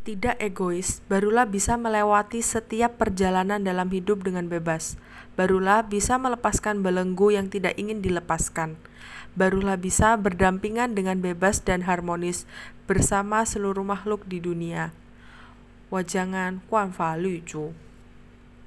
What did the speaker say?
tidak egois, barulah bisa melewati setiap perjalanan dalam hidup dengan bebas. Barulah bisa melepaskan belenggu yang tidak ingin dilepaskan. Barulah bisa berdampingan dengan bebas dan harmonis bersama seluruh makhluk di dunia. Wajangan Kuan Fa Lu